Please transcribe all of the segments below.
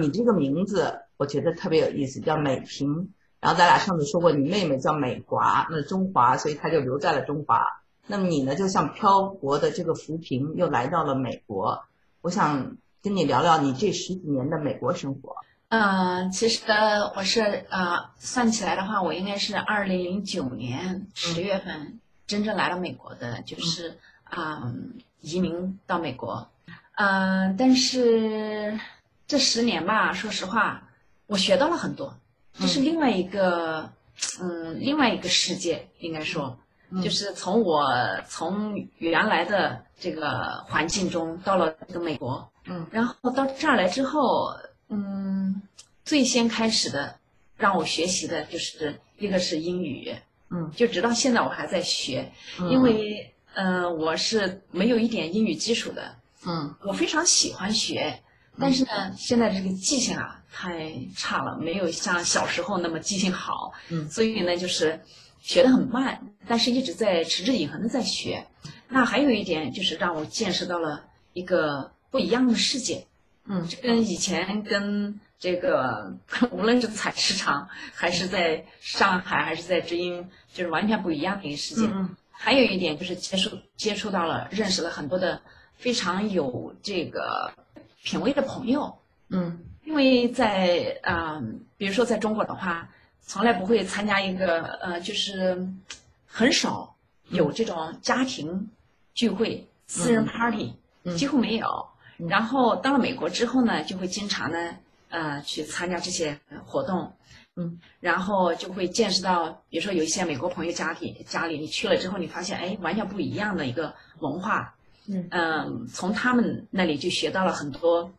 你这个名字我觉得特别有意思，叫美萍。然后咱俩上次说过，你妹妹叫美华，那中华，所以她就留在了中华。那么你呢，就像漂泊的这个浮萍，又来到了美国。我想跟你聊聊你这十几年的美国生活。嗯，其实我是呃，算起来的话，我应该是二零零九年十月份真正来到美国的，就是啊，移民到美国。嗯，但是这十年吧，说实话，我学到了很多。这是另外一个，嗯，另外一个世界，应该说，就是从我从原来的这个环境中到了这个美国，嗯，然后到这儿来之后，嗯，最先开始的让我学习的就是一个是英语，嗯，就直到现在我还在学，因为，嗯，我是没有一点英语基础的，嗯，我非常喜欢学，但是呢，现在这个记性啊。太差了，没有像小时候那么记性好，嗯，所以呢，就是学得很慢，但是一直在持之以恒的在学。那还有一点就是让我见识到了一个不一样的世界，嗯，这跟以前跟这个无论是采石场，还是在上海，还是在知音，就是完全不一样的一个世界。嗯，还有一点就是接触接触到了，认识了很多的非常有这个品味的朋友，嗯。因为在啊，比如说在中国的话，从来不会参加一个呃，就是很少有这种家庭聚会、私人 party，几乎没有。然后到了美国之后呢，就会经常呢呃去参加这些活动，嗯，然后就会见识到，比如说有一些美国朋友家庭家里，你去了之后，你发现哎，完全不一样的一个文化，嗯，从他们那里就学到了很多。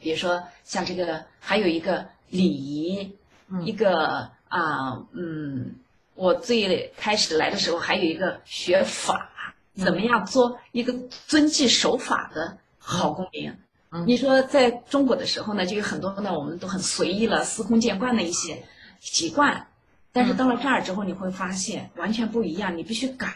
比如说，像这个，还有一个礼仪，一个啊，嗯，我最开始来的时候，还有一个学法，怎么样做一个遵纪守法的好公民？你说在中国的时候呢，就有很多呢，我们都很随意了、司空见惯的一些习惯，但是到了这儿之后，你会发现完全不一样，你必须改，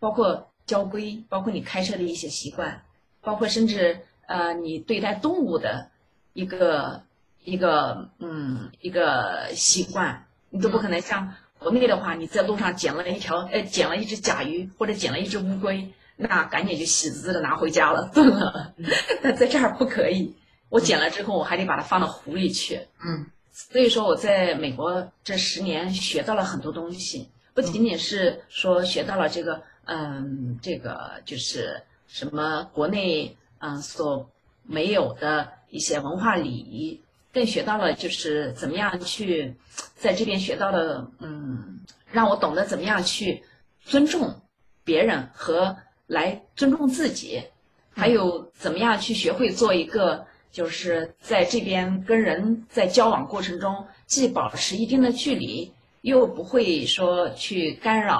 包括交规，包括你开车的一些习惯，包括甚至呃，你对待动物的。一个一个嗯一个习惯，你都不可能像国内的话，你在路上捡了一条呃捡了一只甲鱼或者捡了一只乌龟，那赶紧就喜滋滋的拿回家了炖了。但在这儿不可以，我捡了之后我还得把它放到湖里去。嗯，所以说我在美国这十年学到了很多东西，不仅仅是说学到了这个嗯这个就是什么国内嗯所没有的。一些文化礼仪，更学到了就是怎么样去在这边学到了，嗯，让我懂得怎么样去尊重别人和来尊重自己，还有怎么样去学会做一个就是在这边跟人在交往过程中，既保持一定的距离，又不会说去干扰，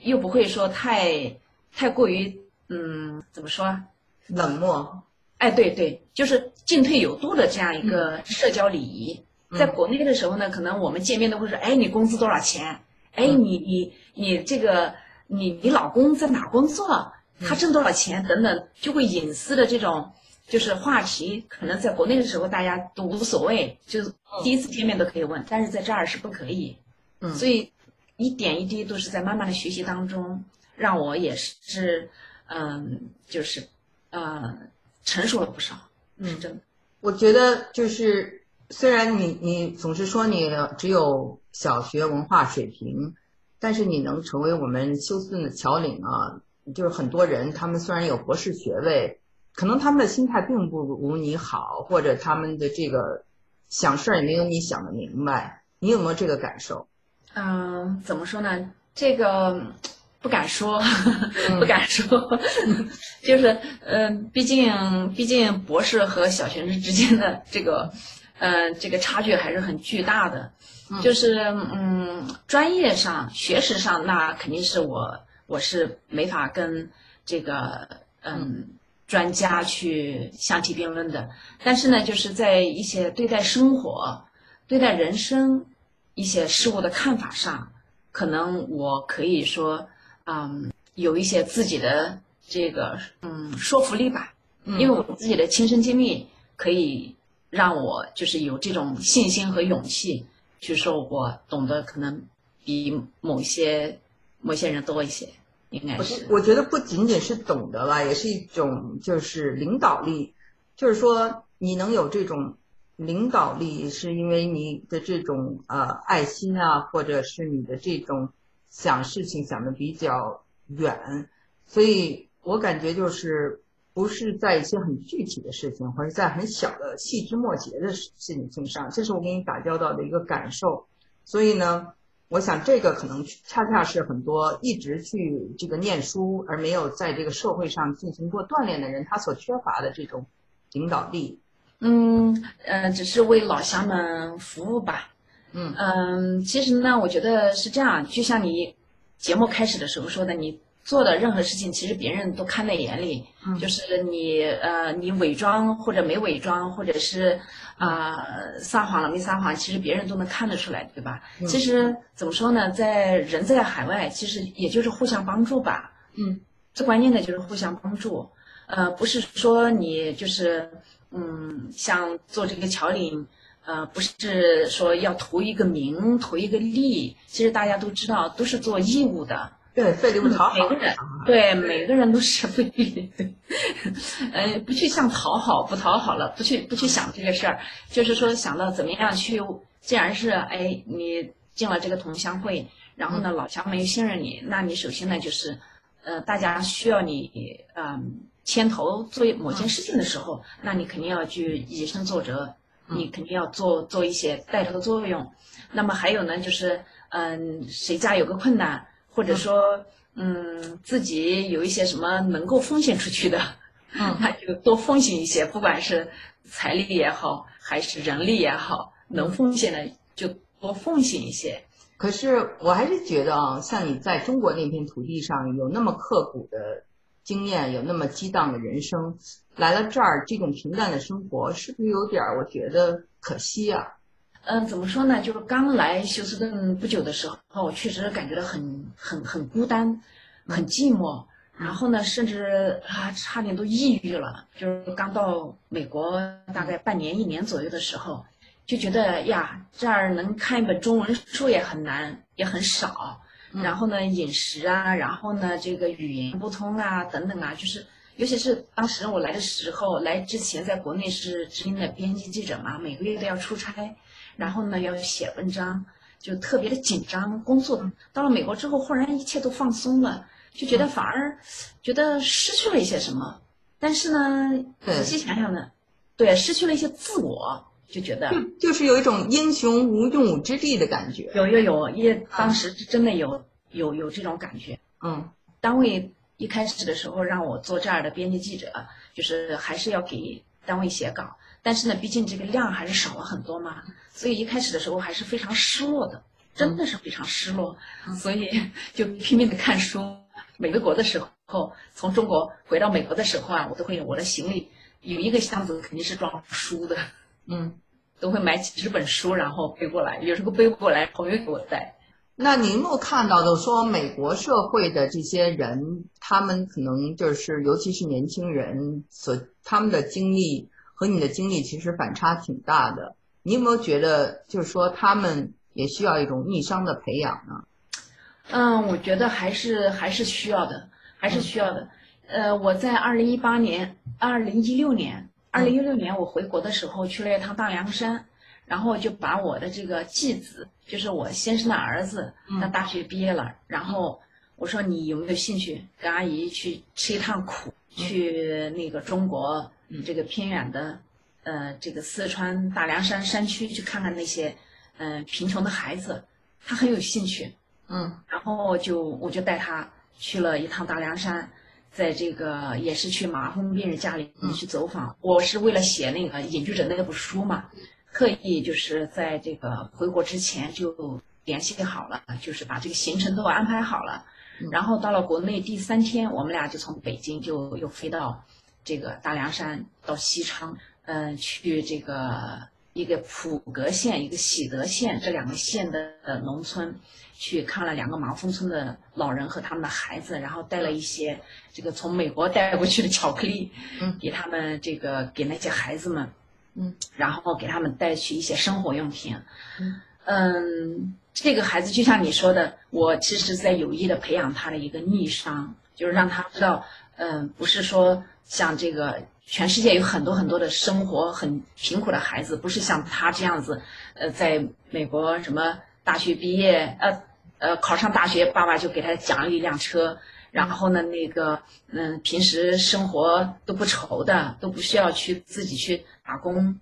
又不会说太太过于，嗯，怎么说？冷漠。哎，对对，就是进退有度的这样一个社交礼仪。在国内的时候呢，可能我们见面都会说：“哎，你工资多少钱？哎，你你你这个你你老公在哪工作？他挣多少钱？等等，就会隐私的这种就是话题。可能在国内的时候大家都无所谓，就是第一次见面都可以问，但是在这儿是不可以。嗯，所以一点一滴都是在慢慢的学习当中，让我也是嗯，就是呃。成熟了不少，嗯，真的。我觉得就是，虽然你你总是说你只有小学文化水平，但是你能成为我们休斯顿的侨领啊，就是很多人他们虽然有博士学位，可能他们的心态并不如你好，或者他们的这个想事儿也没有你想的明白。你有没有这个感受？嗯，怎么说呢？这个。不敢说，不敢说，就是嗯，毕竟毕竟博士和小学生之间的这个，呃，这个差距还是很巨大的。就是嗯，专业上、学识上，那肯定是我我是没法跟这个嗯专家去相提并论的。但是呢，就是在一些对待生活、对待人生一些事物的看法上，可能我可以说。嗯，有一些自己的这个嗯说服力吧，因为我自己的亲身经历可以让我就是有这种信心和勇气，去说我懂得可能比某些某些人多一些，应该是。我觉得不仅仅是懂得吧，也是一种就是领导力，就是说你能有这种领导力，是因为你的这种呃爱心啊，或者是你的这种想事情想的比较远，所以我感觉就是。不是在一些很具体的事情，或者在很小的细枝末节的事情上，这是我跟你打交道的一个感受。所以呢，我想这个可能恰恰是很多一直去这个念书而没有在这个社会上进行过锻炼的人，他所缺乏的这种领导力。嗯呃，只是为老乡们服务吧。嗯嗯，其实呢，我觉得是这样，就像你节目开始的时候说的，你。做的任何事情，其实别人都看在眼里。嗯，就是你呃，你伪装或者没伪装，或者是啊撒谎了没撒谎，其实别人都能看得出来，对吧？其实怎么说呢，在人在海外，其实也就是互相帮助吧。嗯，最关键的就是互相帮助。呃，不是说你就是嗯，像做这个桥领，呃，不是说要图一个名，图一个利。其实大家都知道，都是做义务的。对，费力不讨好。每个人，对每个人都是费力。呃，不去想讨好，不讨好了，不去不去想这个事儿，就是说想到怎么样去。既然是哎，你进了这个同乡会，然后呢，老乡们又信任你，那你首先呢就是，呃，大家需要你嗯牵头做某件事情的时候，那你肯定要去以身作则，你肯定要做做一些带头作用。那么还有呢，就是嗯，谁家有个困难。或者说，嗯，自己有一些什么能够奉献出去的，嗯，那就多奉献一些，不管是财力也好，还是人力也好，能奉献的就多奉献一些。可是我还是觉得啊，像你在中国那片土地上有那么刻苦的经验，有那么激荡的人生，来了这儿这种平淡的生活，是不是有点儿？我觉得可惜啊。嗯，怎么说呢？就是刚来休斯顿不久的时候，我确实感觉到很很很孤单，很寂寞。然后呢，甚至啊，差点都抑郁了。就是刚到美国大概半年一年左右的时候，就觉得呀，这儿能看一本中文书也很难，也很少。然后呢，饮食啊，然后呢，这个语言不通啊，等等啊，就是尤其是当时我来的时候，来之前在国内是知名的编辑记者嘛，每个月都要出差。然后呢，要写文章，就特别的紧张。工作到了美国之后，忽然一切都放松了，就觉得反而觉得失去了一些什么。但是呢，仔细想想呢，对，失去了一些自我，就觉得就就是有一种英雄无用武之地的感觉。有有有，也当时真的有有有这种感觉。嗯，单位一开始的时候让我做这儿的编辑记者，就是还是要给单位写稿。但是呢，毕竟这个量还是少了很多嘛，所以一开始的时候还是非常失落的，真的是非常失落，所以 就拼命的看书。每个国的时候，从中国回到美国的时候啊，我都会我的行李有一个箱子肯定是装书的，嗯，都会买几十本书然后背过来，有时候背不过来，朋友给我带。那您有看到的说，美国社会的这些人，他们可能就是，尤其是年轻人所他们的经历。和你的经历其实反差挺大的，你有没有觉得，就是说他们也需要一种逆商的培养呢？嗯，我觉得还是还是需要的，还是需要的。呃，我在二零一八年、二零一六年、二零一六年我回国的时候去了一趟大凉山，然后就把我的这个继子，就是我先生的儿子，他大学毕业了，然后我说你有没有兴趣跟阿姨去吃一趟苦，去那个中国。这个偏远的，呃，这个四川大凉山山区去看看那些，嗯，贫穷的孩子，他很有兴趣，嗯，然后就我就带他去了一趟大凉山，在这个也是去麻风病人家里去走访，我是为了写那个隐居者那部书嘛，特意就是在这个回国之前就联系好了，就是把这个行程都安排好了，然后到了国内第三天，我们俩就从北京就又飞到。这个大凉山到西昌，嗯，去这个一个普格县、一个喜德县这两个县的农村，去看了两个麻风村的老人和他们的孩子，然后带了一些这个从美国带过去的巧克力，嗯，给他们这个给那些孩子们，嗯，然后给他们带去一些生活用品，嗯，这个孩子就像你说的，我其实在有意的培养他的一个逆商，就是让他知道，嗯，不是说像这个全世界有很多很多的生活很贫苦的孩子，不是像他这样子，呃，在美国什么大学毕业，呃呃考上大学，爸爸就给他奖励一辆车。然后呢，那个，嗯，平时生活都不愁的，都不需要去自己去打工，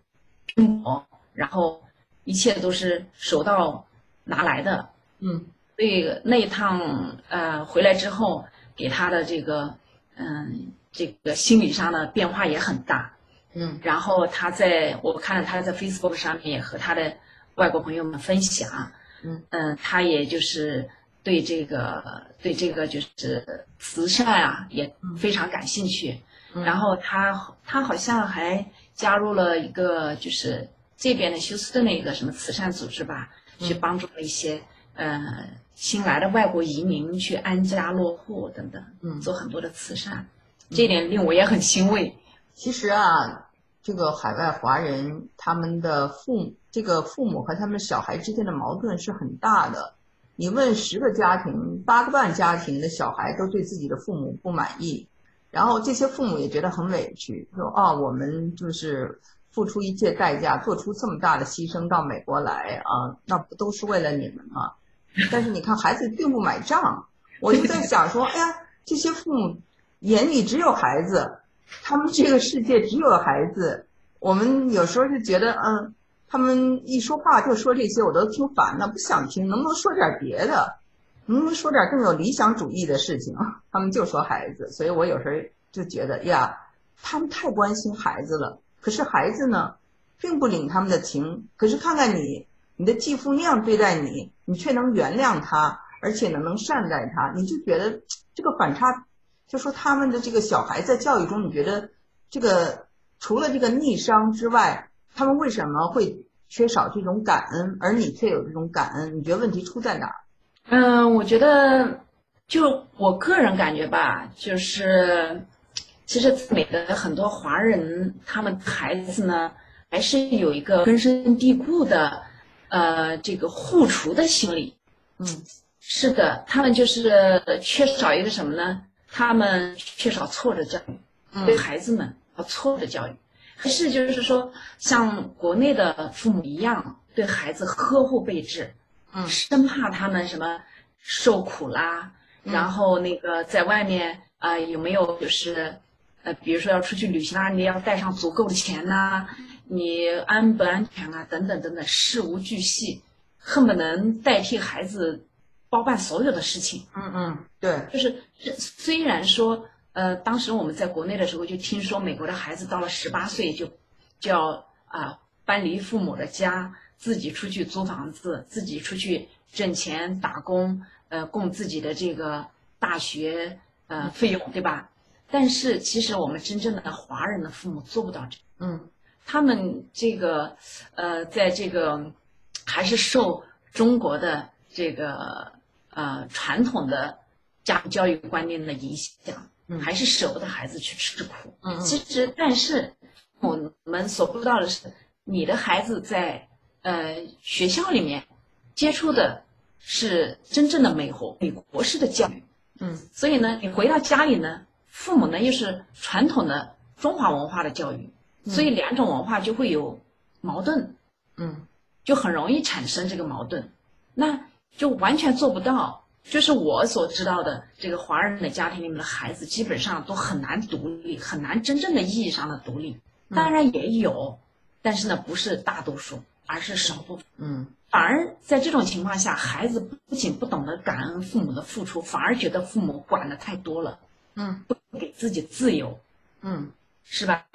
哦，然后一切都是手到拿来的，嗯，所以那一趟呃回来之后，给他的这个，嗯，这个心理上的变化也很大，嗯，然后他在我看到他在 Facebook 上面也和他的外国朋友们分享，嗯。嗯，他也就是。对这个，对这个就是慈善啊，也非常感兴趣。然后他他好像还加入了一个就是这边的休斯顿的一个什么慈善组织吧，去帮助了一些呃新来的外国移民去安家落户等等，嗯，做很多的慈善，这点令我也很欣慰。其实啊，这个海外华人他们的父这个父母和他们小孩之间的矛盾是很大的。你问十个家庭，八个半家庭的小孩都对自己的父母不满意，然后这些父母也觉得很委屈，说啊，我们就是付出一切代价，做出这么大的牺牲到美国来啊，那不都是为了你们吗？但是你看，孩子并不买账。我就在想说，哎呀，这些父母眼里只有孩子，他们这个世界只有孩子。我们有时候就觉得，嗯。他们一说话就说这些，我都听烦了，不想听。能不能说点别的？能不能说点更有理想主义的事情？他们就说孩子，所以我有时候就觉得呀，他们太关心孩子了。可是孩子呢，并不领他们的情。可是看看你，你的继父那样对待你，你却能原谅他，而且呢能善待他，你就觉得这个反差，就说他们的这个小孩在教育中，你觉得这个除了这个逆商之外。他们为什么会缺少这种感恩，而你却有这种感恩？你觉得问题出在哪儿？嗯，我觉得，就我个人感觉吧，就是，其实美的很多华人，他们孩子呢，还是有一个根深蒂固的，呃，这个护雏的心理。嗯，是的，他们就是缺少一个什么呢？他们缺少挫折教育，对孩子们要挫折教育。还是就是说，像国内的父母一样，对孩子呵护备至，嗯，生怕他们什么受苦啦，然后那个在外面啊有没有就是，呃，比如说要出去旅行啊，你要带上足够的钱呐，你安不安全啊，等等等等，事无巨细，恨不能代替孩子包办所有的事情。嗯嗯，对，就是虽然说。呃，当时我们在国内的时候，就听说美国的孩子到了十八岁就，就要啊搬离父母的家，自己出去租房子，自己出去挣钱打工，呃，供自己的这个大学呃费用，对吧？但是其实我们真正的华人的父母做不到这，嗯，他们这个呃，在这个还是受中国的这个呃传统的家教育观念的影响。还是舍不得孩子去吃苦。嗯其实，但是我们所不知道的是，你的孩子在呃学校里面接触的是真正的美国美国式的教育。嗯。所以呢，你回到家里呢，父母呢又是传统的中华文化的教育，所以两种文化就会有矛盾。嗯。就很容易产生这个矛盾，那就完全做不到。就是我所知道的，这个华人的家庭里面的孩子基本上都很难独立，很难真正的意义上的独立。当然也有，但是呢，不是大多数，而是少部分。嗯，反而在这种情况下，孩子不仅不懂得感恩父母的付出，反而觉得父母管的太多了。嗯，不给自己自由。嗯，是吧？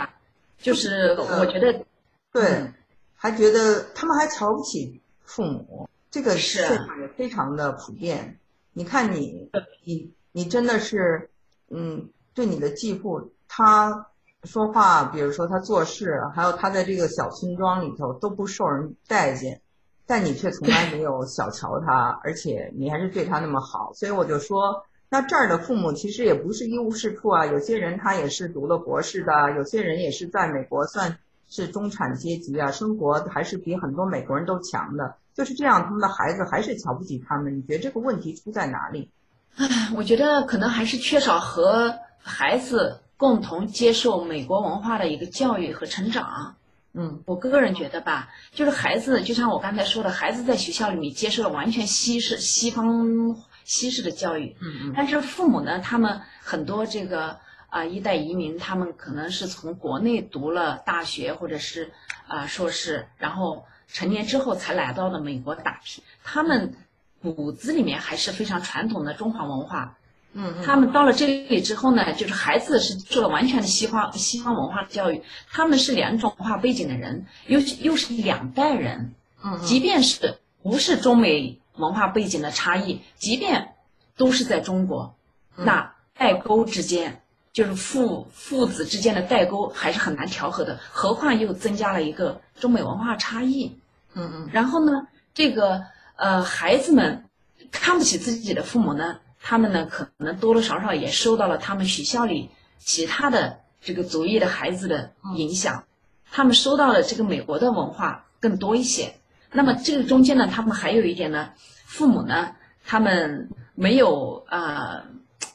就是我觉得，对，还觉得他们还瞧不起父母，这个现象也非常的普遍。你看你，你你真的是，嗯，对你的继父，他说话，比如说他做事，还有他在这个小村庄里头都不受人待见，但你却从来 没有小瞧他，而且你还是对他那么好，所以我就说，那这儿的父母其实也不是一无是处啊，有些人他也是读了博士的，有些人也是在美国算是中产阶级啊，生活还是比很多美国人都强的，就是这样，他们的孩子还是瞧不起他们。你觉得这个问题出在哪里？唉，我觉得可能还是缺少和孩子共同接受美国文化的一个教育和成长。嗯，我个人觉得吧，就是孩子，就像我刚才说的，孩子在学校里面接受了完全西式、西方、西式的教育。嗯嗯。但是父母呢，他们很多这个啊一代移民，他们可能是从国内读了大学或者是啊硕士，然后成年之后才来到了美国打拼。他们骨子里面还是非常传统的中华文化。嗯，他们到了这里之后呢，就是孩子是受了完全的西方西方文化的教育，他们是两种文化背景的人，又又是两代人，嗯，即便是不是中美文化背景的差异，即便都是在中国，那代沟之间，就是父父子之间的代沟还是很难调和的，何况又增加了一个中美文化差异，嗯嗯，然后呢，这个呃孩子们看不起自己的父母呢。他们呢，可能多多少少也受到了他们学校里其他的这个族裔的孩子的影响，他们收到了这个美国的文化更多一些。那么这个中间呢，他们还有一点呢，父母呢，他们没有啊，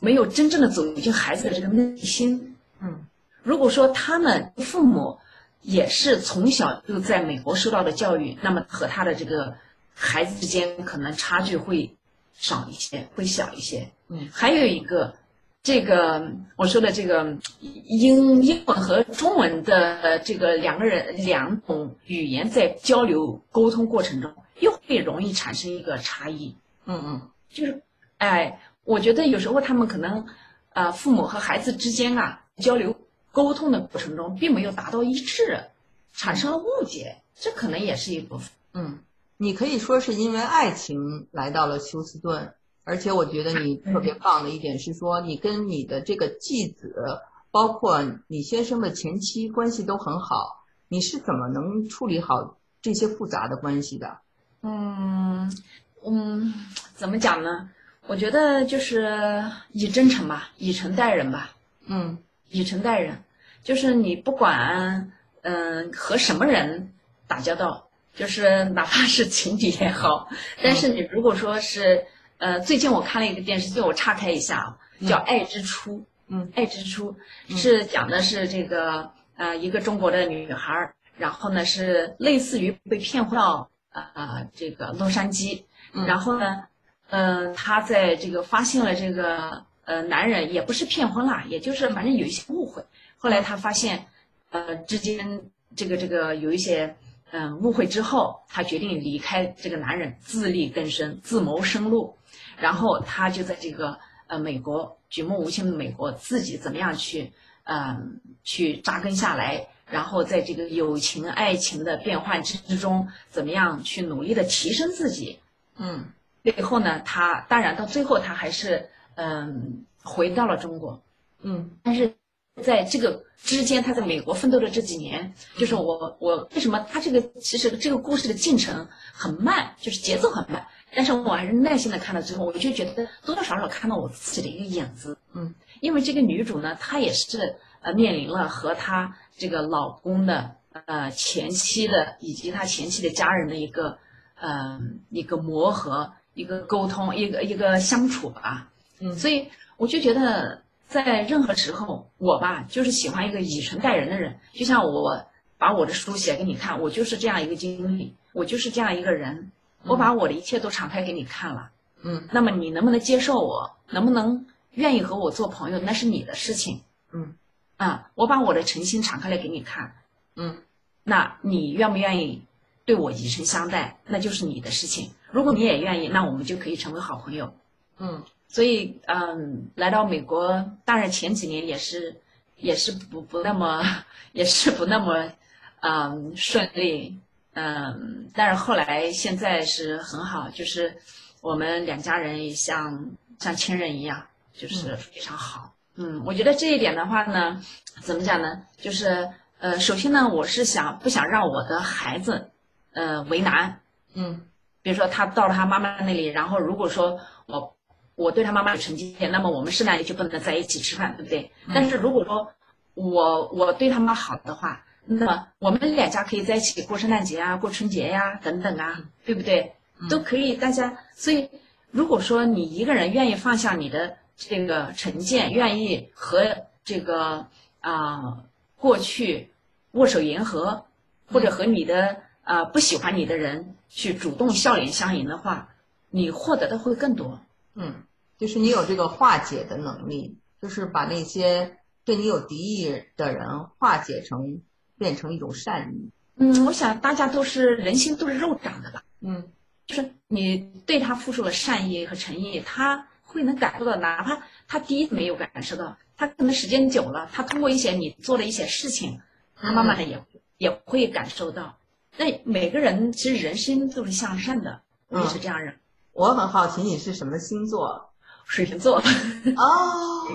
没有真正的走进孩子的这个内心。嗯，如果说他们父母也是从小就在美国受到的教育，那么和他的这个孩子之间可能差距会。少一些，会小一些。嗯，还有一个，这个我说的这个英英文和中文的这个两个人两种语言在交流沟通过程中，又会容易产生一个差异。嗯嗯，就是，哎，我觉得有时候他们可能，呃，父母和孩子之间啊交流沟通的过程中，并没有达到一致，产生了误解，这可能也是一部分。嗯。你可以说是因为爱情来到了休斯顿，而且我觉得你特别棒的一点是说，你跟你的这个继子，包括你先生的前妻关系都很好。你是怎么能处理好这些复杂的关系的？嗯嗯，怎么讲呢？我觉得就是以真诚吧，以诚待人吧。嗯，以诚待人，就是你不管嗯和什么人打交道。就是哪怕是情敌也好，但是你如果说是，呃，最近我看了一个电视剧，我岔开一下，叫《爱之初》。嗯，《爱之初》是讲的是这个呃一个中国的女孩，然后呢是类似于被骗回到呃这个洛杉矶，然后呢，呃她在这个发现了这个呃男人也不是骗婚啦，也就是反正有一些误会，后来她发现，呃之间这个这个有一些。嗯，误会之后，她决定离开这个男人，自力更生，自谋生路。然后他就在这个呃美国举目无亲的美国，自己怎么样去嗯去扎根下来，然后在这个友情、爱情的变换之中，怎么样去努力的提升自己。嗯，最后呢，他当然到最后，他还是嗯回到了中国。嗯，但是。在这个之间，他在美国奋斗的这几年，就是我我为什么他这个其实这个故事的进程很慢，就是节奏很慢，但是我还是耐心的看了最后，我就觉得多多少少看到我自己的一个影子，嗯，因为这个女主呢，她也是呃面临了和她这个老公的呃前妻的以及她前妻的家人的一个呃一个磨合、一个沟通、一个一个相处吧，嗯，所以我就觉得。在任何时候，我吧就是喜欢一个以诚待人的人。就像我把我的书写给你看，我就是这样一个经历，我就是这样一个人。我把我的一切都敞开给你看了，嗯。那么你能不能接受我？能不能愿意和我做朋友？那是你的事情，嗯。啊，我把我的诚心敞开来给你看，嗯。那你愿不愿意对我以诚相待？那就是你的事情。如果你也愿意，那我们就可以成为好朋友，嗯。所以，嗯，来到美国，当然前几年也是，也是不不那么，也是不那么，嗯，顺利，嗯，但是后来现在是很好，就是我们两家人也像像亲人一样，就是非常好。嗯，我觉得这一点的话呢，怎么讲呢？就是，呃，首先呢，我是想不想让我的孩子，呃，为难，嗯，比如说他到了他妈妈那里，然后如果说我。我对他妈妈有成见，那么我们是那里就不能在一起吃饭，对不对？但是如果说我我对他妈好的话，那么我们两家可以在一起过圣诞节啊，过春节呀，等等啊，对不对？都可以，大家。所以，如果说你一个人愿意放下你的这个成见，愿意和这个啊过去握手言和，或者和你的啊不喜欢你的人去主动笑脸相迎的话，你获得的会更多。嗯，就是你有这个化解的能力，就是把那些对你有敌意的人化解成。变成一种善意。嗯，我想大家都是人心都是肉长的吧。嗯，就是你对他付出了善意和诚意，他会能感受到，哪怕他第一次没有感受到，他可能时间久了，他通过一些你做的一些事情，他慢慢的也也会感受到。那每个人其实人心都是向善的，我也是这样认。我很好奇你是什么星座？水瓶座。哦，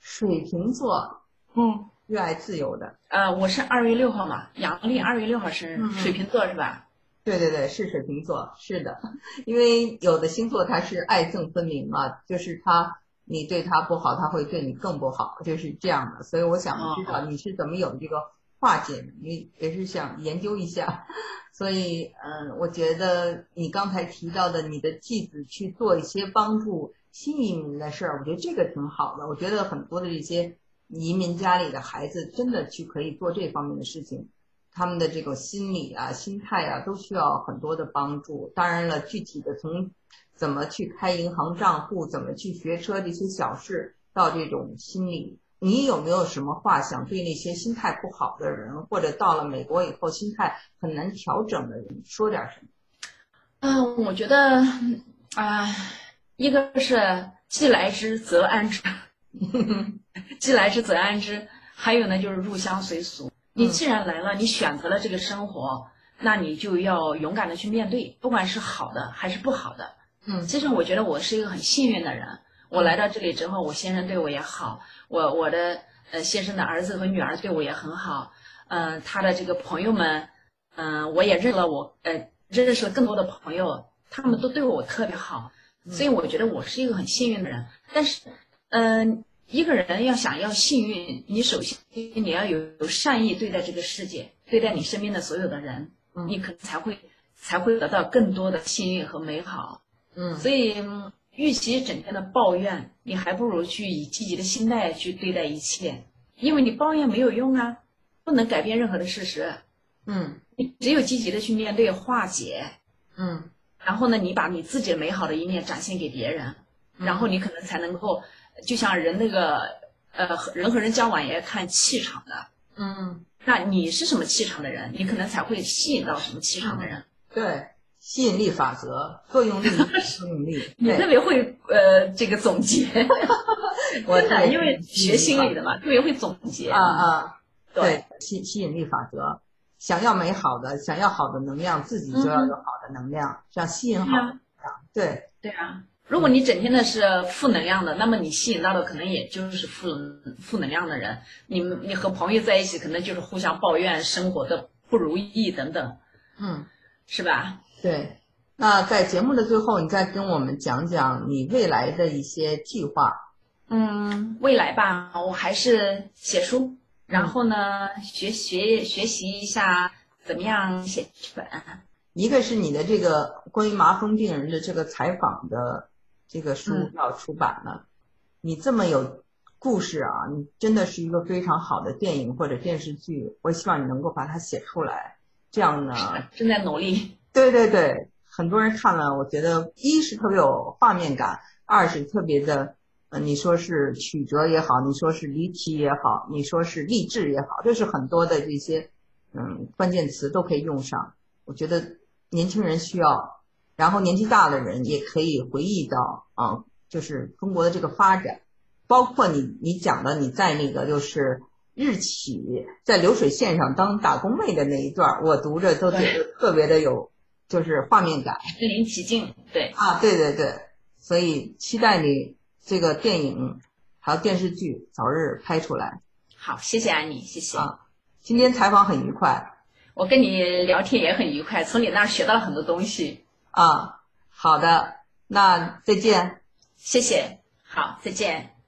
水瓶座。嗯。热爱自由的，呃，我是二月六号嘛，阳历二月六号是水瓶座是吧？对对对，是水瓶座，是的，因为有的星座它是爱憎分明嘛，就是他你对他不好，他会对你更不好，就是这样的。所以我想知道你是怎么有这个化解能力，也是想研究一下。所以，嗯，我觉得你刚才提到的你的继子去做一些帮助新移民的事儿，我觉得这个挺好的。我觉得很多的这些。移民家里的孩子真的去可以做这方面的事情，他们的这种心理啊、心态啊，都需要很多的帮助。当然了，具体的从怎么去开银行账户、怎么去学车这些小事，到这种心理，你有没有什么话想对那些心态不好的人，或者到了美国以后心态很难调整的人说点什么？嗯，我觉得啊，一个是既来之则安之。既来之则安之，还有呢，就是入乡随俗。你既然来了，你选择了这个生活，那你就要勇敢的去面对，不管是好的还是不好的。嗯，其实我觉得我是一个很幸运的人。我来到这里之后，我先生对我也好，我我的呃先生的儿子和女儿对我也很好。嗯，他的这个朋友们，嗯，我也认了我呃认识了更多的朋友，他们都对我特别好，所以我觉得我是一个很幸运的人。但是。嗯，一个人要想要幸运，你首先你要有有善意对待这个世界，对待你身边的所有的人，你可能才会才会得到更多的幸运和美好。嗯，所以与其整天的抱怨，你还不如去以积极的心态去对待一切，因为你抱怨没有用啊，不能改变任何的事实。嗯，你只有积极的去面对化解。嗯，然后呢，你把你自己美好的一面展现给别人，然后你可能才能够。就像人那个呃，人和人交往也要看气场的，嗯，那你是什么气场的人，你可能才会吸引到什么气场的人。对，吸引力法则，作用力，吸引力。你特别会呃，这个总结，我因为学心理的嘛，特别会总结。啊啊，对，吸吸引力法则，想要美好的，想要好的能量，自己就要有好的能量，这样吸引好的能量。对，对啊。如果你整天的是负能量的，那么你吸引到的可能也就是负负能量的人。你们你和朋友在一起，可能就是互相抱怨生活的不如意等等，嗯，是吧？对。那在节目的最后，你再跟我们讲讲你未来的一些计划。嗯，未来吧，我还是写书，然后呢，学学学习一下怎么样写剧本。一个是你的这个关于麻风病人的这个采访的。这个书要出版了，你这么有故事啊，你真的是一个非常好的电影或者电视剧。我希望你能够把它写出来，这样呢，正在努力。对对对，很多人看了，我觉得一是特别有画面感，二是特别的，呃，你说是曲折也好，你说是离奇也好，你说是励志也好，这是很多的这些，嗯，关键词都可以用上。我觉得年轻人需要。然后年纪大的人也可以回忆到啊，就是中国的这个发展，包括你你讲的你在那个就是日企在流水线上当打工妹的那一段，我读着都觉得特别的有就是画面感，身临其境。对啊，对对对，所以期待你这个电影还有电视剧早日拍出来。好，谢谢安妮，谢谢啊，今天采访很愉快，我跟你聊天也很愉快，从你那儿学到了很多东西。啊，好的，那再见，谢谢，好，再见。